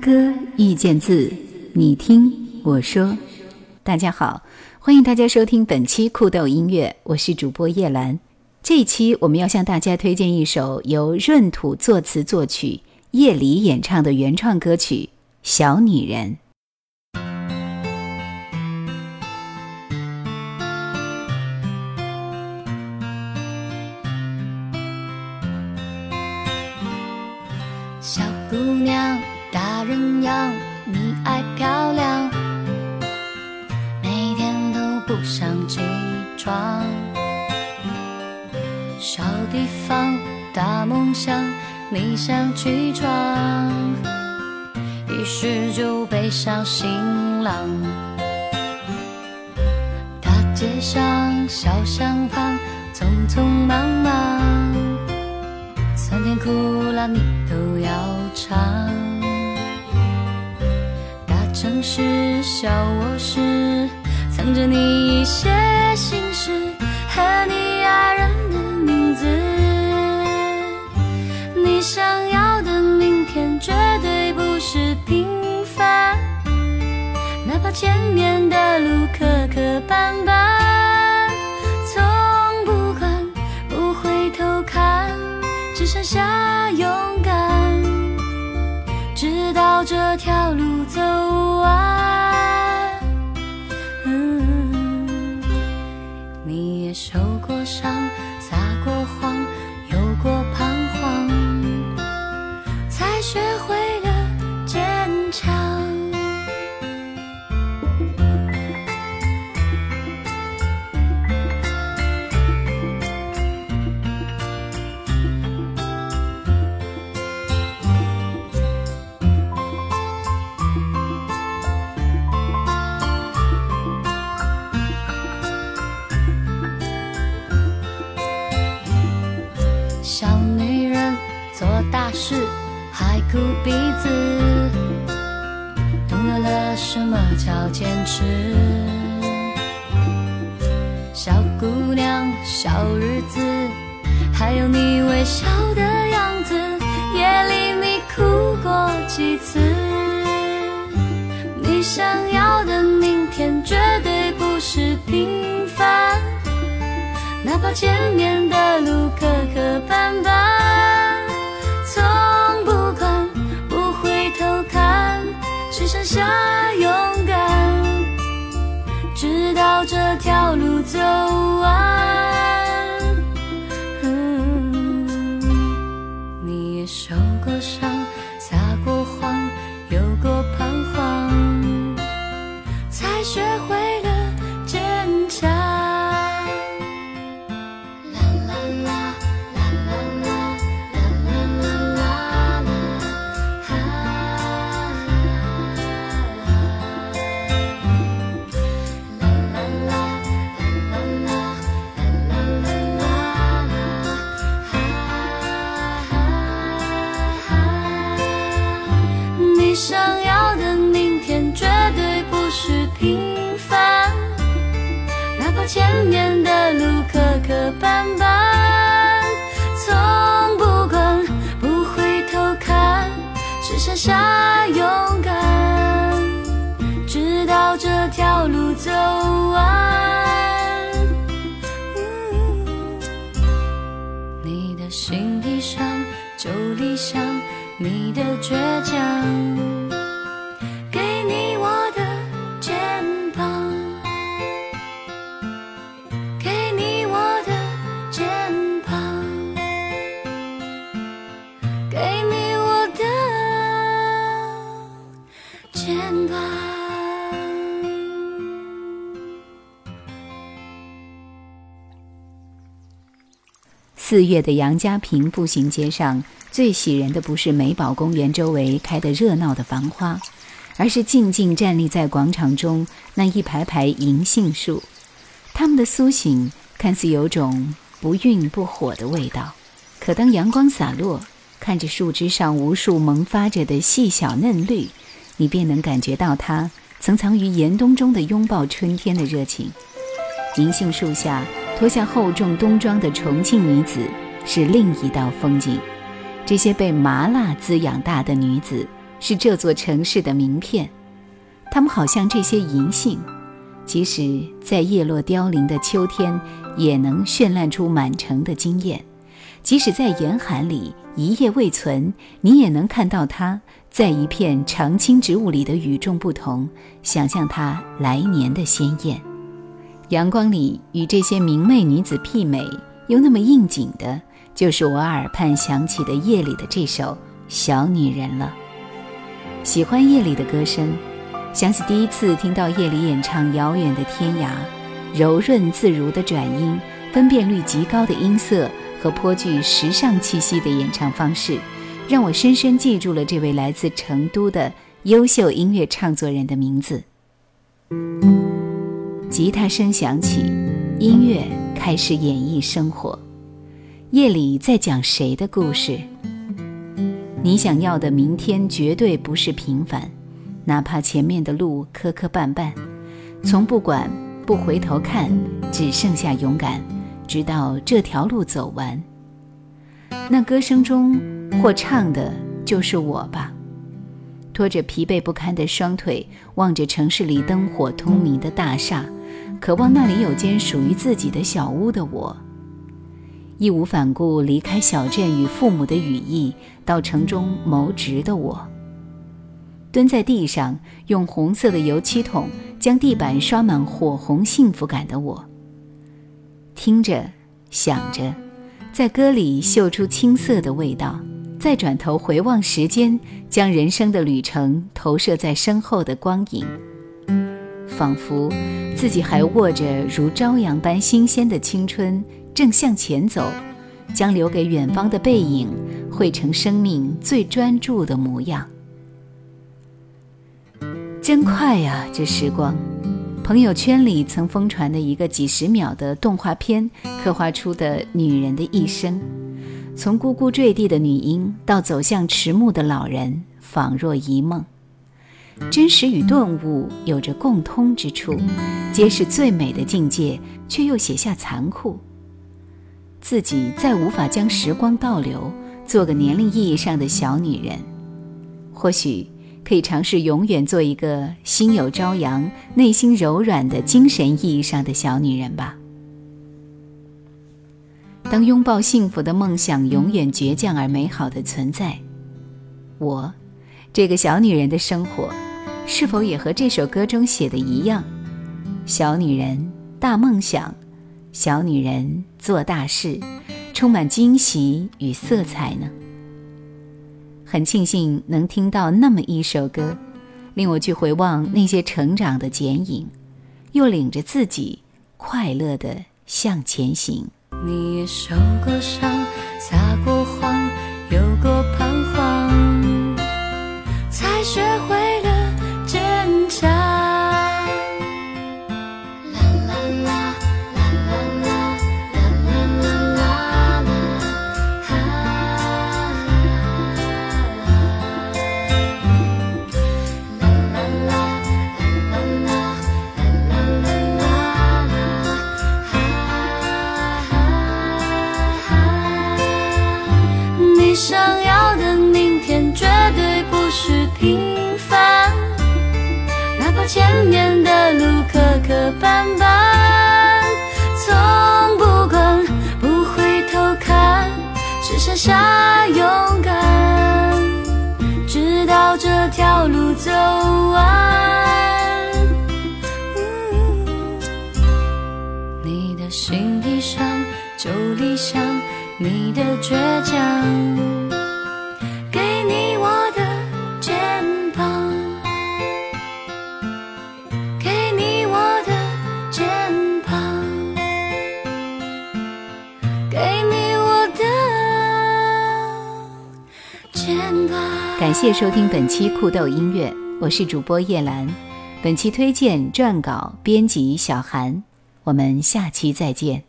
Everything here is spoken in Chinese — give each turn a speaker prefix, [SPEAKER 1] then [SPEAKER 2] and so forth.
[SPEAKER 1] 歌遇见字，你听我说。大家好，欢迎大家收听本期酷豆音乐，我是主播叶兰。这一期我们要向大家推荐一首由闰土作词作曲、叶里演唱的原创歌曲《小女人》。
[SPEAKER 2] 小姑娘，人样，你爱漂亮，每天都不想起床。小地方，大梦想，你想去闯，一试就背上行囊。大街上，小巷旁，匆匆忙忙，酸甜苦辣你都要尝。是，小卧室，藏着你一些心事和你爱人的名字。你想要的明天绝对不是平凡，哪怕前面的路磕磕绊绊，从不管，不回头看，只剩下勇敢，直到这条上小女人做大事还哭鼻子，懂得了什么叫坚持。小姑娘，小日子，还有你微笑的样子，夜里你哭过几次？你想要的明天绝对不是平。哪怕前面的路磕磕绊绊，从不管，不回头看，只剩下勇敢，直到这条路走完。嗯你也受过伤，撒过谎，有过彷徨，才学会怕前的路磕磕绊绊，从不管，不回头看，只剩下勇敢，直到这条路走完。嗯你的心地上就理想，你的倔强，
[SPEAKER 1] 四月的杨家坪步行街上，最喜人的不是美宝公园周围开得热闹的繁花，而是静静站立在广场中那一排排银杏树。它们的苏醒看似有种不愠不火的味道，可当阳光洒落，看着树枝上无数萌发着的细小嫩绿，你便能感觉到它曾藏于严冬中的拥抱春天的热情。银杏树下脱下厚重冬装的重庆女子是另一道风景。这些被麻辣滋养大的女子，是这座城市的名片。她们好像这些银杏，即使在叶落凋零的秋天，也能绚烂出满城的惊艳；即使在严寒里一夜未存，你也能看到它在一片常青植物里的与众不同，想象它来年的鲜艳。阳光里与这些明媚女子媲美，又那么应景的，就是我耳畔响起的夜里的这首《小女人》了。喜欢夜里的歌声，想起第一次听到夜里演唱《遥远的天涯》，柔润自如的转音，分辨率极高的音色和颇具时尚气息的演唱方式，让我深深记住了这位来自成都的优秀音乐唱作人的名字。吉他声响起，音乐开始演绎生活。夜里在讲谁的故事？你想要的明天绝对不是平凡，哪怕前面的路磕磕绊绊，从不管不回头看，只剩下勇敢，直到这条路走完。那歌声中或唱的就是我吧。拖着疲惫不堪的双腿，望着城市里灯火通明的大厦。渴望那里有间属于自己的小屋的我，义无反顾离开小镇与父母的羽翼，到城中谋职的我，蹲在地上用红色的油漆桶将地板刷满火红幸福感的我，听着想着，在歌里嗅出青涩的味道，再转头回望时间，将人生的旅程投射在身后的光影。仿佛自己还握着如朝阳般新鲜的青春，正向前走，将留给远方的背影绘成生命最专注的模样。真快呀，这时光！朋友圈里曾疯传的一个几十秒的动画片，刻画出的女人的一生，从呱呱坠地的女婴到走向迟暮的老人，仿若一梦。真实与顿悟有着共通之处，皆是最美的境界，却又写下残酷。自己再无法将时光倒流，做个年龄意义上的小女人，或许可以尝试永远做一个心有朝阳、内心柔软的精神意义上的小女人吧。当拥抱幸福的梦想永远倔强而美好的存在，我。这个小女人的生活，是否也和这首歌中写的一样？小女人大梦想，小女人做大事，充满惊喜与色彩呢？很庆幸能听到那么一首歌，令我去回望那些成长的剪影，又领着自己快乐的向前行。
[SPEAKER 2] 你受过伤，撒过谎，有过的斑斑，从不管不回头看，只剩下勇敢，直到这条路走完。
[SPEAKER 1] 感谢收听本期酷豆音乐，我是主播叶兰。本期推荐、撰稿、编辑小韩，我们下期再见。